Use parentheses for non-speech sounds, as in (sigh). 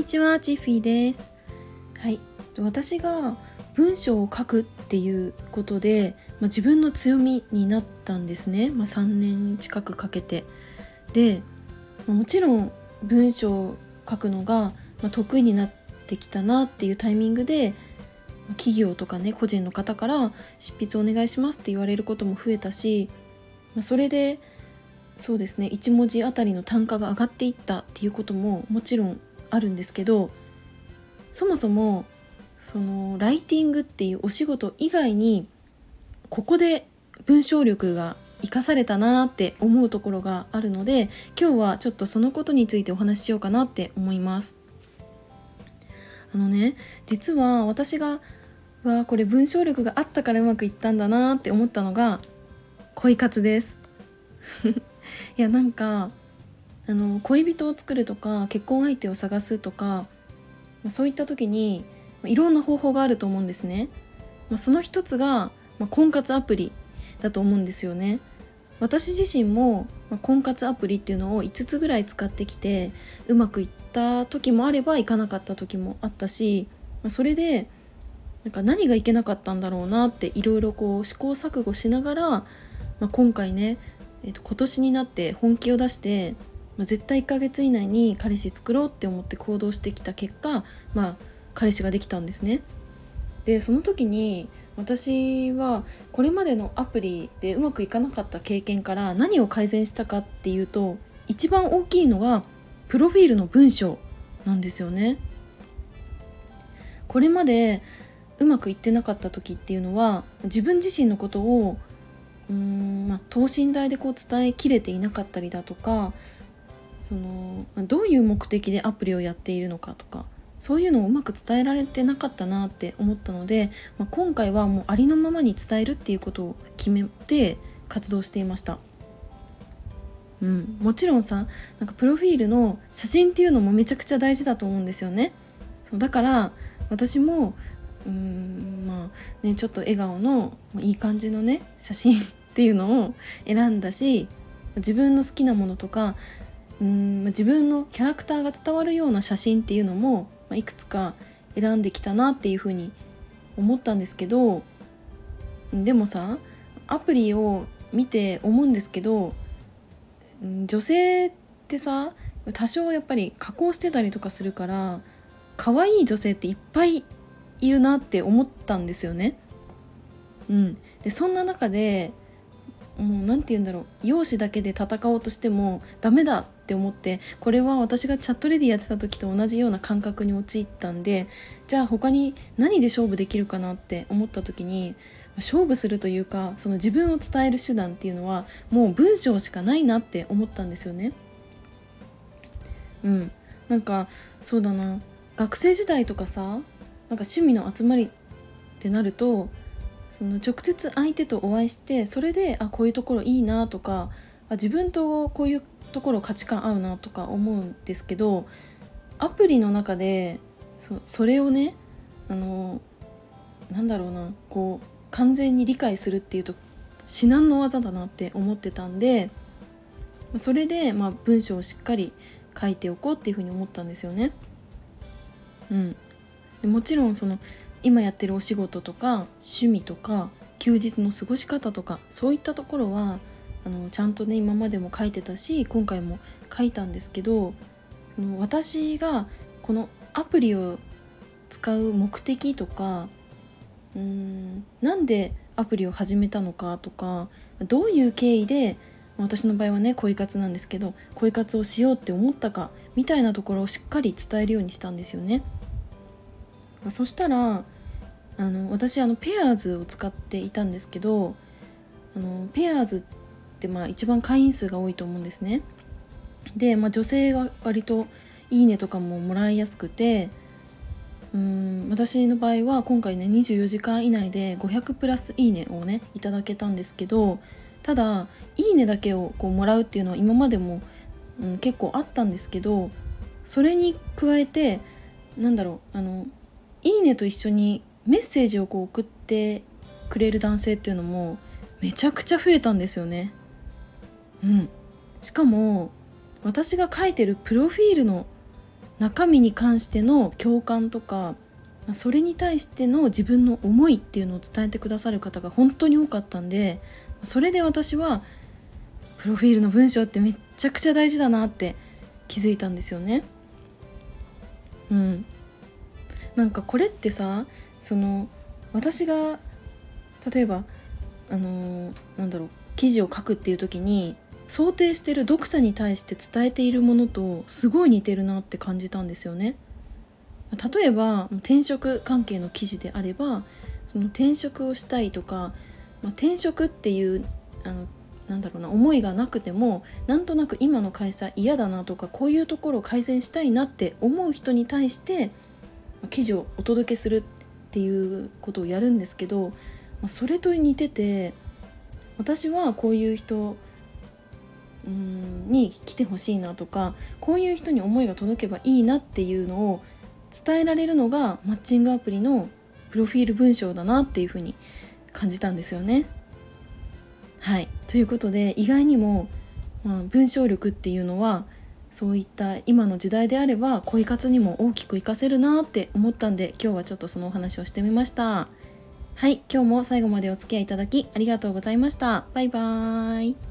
にちは、チッフィーです。はい、私が文章を書くっていうことで、まあ、自分の強みになったんですね。まあ、3年近くかけて。で、まあもちろん文章を書くのが、ま、得意になってきたなっていうタイミングで、企業とかね個人の方から執筆お願いしますって言われることも増えたし、ま、それでそうですね1文字あたりの単価が上がっていったっていうことももちろんあるんですけどそもそもそのライティングっていうお仕事以外にここで文章力が生かされたなって思うところがあるので今日はちょっとそのことについてお話ししようかなって思います。あのね実は私がわこれ文章力があったからうまくいったんだなって思ったのが恋活です (laughs) いやなんかあの恋人を作るとか結婚相手を探すとか、まあ、そういった時にいろんな方法があると思うんですね、まあ、その一つが、まあ、婚活アプリだと思うんですよね。私自身も、まあ、婚活アプリっていうのを5つぐらい使ってきてうまくいった時もあればいかなかった時もあったし、まあ、それでなんか何がいけなかったんだろうなっていろいろこう試行錯誤しながら、まあ、今回ね、えーと今年になって本気を出して、まあ、絶対1ヶ月以内に彼氏作ろうって思って行動してきた結果、まあ、彼氏ができたんですね。でその時に私はこれまでのアプリでうまくいかなかった経験から何を改善したかっていうと一番大きいのがプロフィールの文章なんですよね。これまでうまくいってなかった時っていうのは自分自身のことをうーん、まあ、等身大でこう伝えきれていなかったりだとかそのどういう目的でアプリをやっているのかとかそういうのをうまく伝えられてなかったなって思ったので、まあ、今回はもうありのままに伝えるっていうことを決めて活動していました。うん、もちろんさなんかプロフィールの写真っていうのもめちゃくちゃ大事だと思うんですよね。そうだから私もうんまあねちょっと笑顔のいい感じのね写真っていうのを選んだし自分の好きなものとかうん自分のキャラクターが伝わるような写真っていうのも、まあ、いくつか選んできたなっていうふうに思ったんですけどでもさアプリを見て思うんですけど女性ってさ多少やっぱり加工してたりとかするから可愛い女性っていっぱいいるなって思ったんですよね。うん、でそんな中でもう何て言うんだろう。容姿だけで戦おうとしてもダメだって思ってこれは私がチャットレディやってた時と同じような感覚に陥ったんでじゃあ他に何で勝負できるかなって思った時に勝負するというかその自分を伝える手段っていうのはもう文章しかないなって思ったんですよね。うん、なんかそうだな。学生時代とかさなんか趣味の集まりってなるとその直接相手とお会いしてそれであこういうところいいなとかあ自分とこういうところ価値観合うなとか思うんですけどアプリの中でそそれをねあのなんだろうなこう完全に理解するっていうと至難の技だなって思ってたんでそれで、まあ、文章をしっかり書いておこうっていうふうに思ったんですよね。うん、もちろんその今やってるお仕事とか趣味とか休日の過ごし方とかそういったところはあのちゃんとね今までも書いてたし今回も書いたんですけどの私がこのアプリを使う目的とかうーんなんでアプリを始めたのかとかどういう経緯で私の場合はね恋活なんですけど恋活をしようって思ったかみたいなところをしっかり伝えるようにしたんですよね。そしたらあの私あのペアーズを使っていたんですけどあのペアーズってまあ一番会員数が多いと思うんですね。で、まあ、女性が割と「いいね」とかももらいやすくてうん私の場合は今回ね24時間以内で500プラス「いいね」をねいただけたんですけどただ「いいね」だけをこうもらうっていうのは今までも、うん、結構あったんですけどそれに加えてなんだろうあの「いいね」と一緒にメッセージをこう送ってくれる男性っていうのもめちゃくちゃ増えたんですよね。うん、しかも私が書いてるプロフィールの中身に関しての共感とかそれに対しての自分の思いっていうのを伝えてくださる方が本当に多かったんでそれで私はプロフィールの文章ってめっちゃくちゃ大事だなって気づいたんですよね。うん、なんかこれってさその私が例えばあのー、なんだろう記事を書くっていう時に想定してる読者に対して伝えているものとすごい似てるなって感じたんですよね。例えば転職関係の記事であればその転職をしたいとか、まあ、転職っていうあのなんだろうな思いがなくてもなんとなく今の会社嫌だなとかこういうところを改善したいなって思う人に対して記事をお届けするっていうことをやるんですけど、ま、それと似てて私はこういう人うんに来てほしいなとかこういう人に思いが届けばいいなっていうのを伝えられるのがマッチングアプリのプロフィール文章だなっていうふうに感じたんですよね。はいということで意外にも、まあ、文章力っていうのはそういった今の時代であれば恋活にも大きく活かせるなって思ったんで今日はちょっとそのお話をしてみました。はい今日も最後までお付き合いいただきありがとうございました。バイバーイ。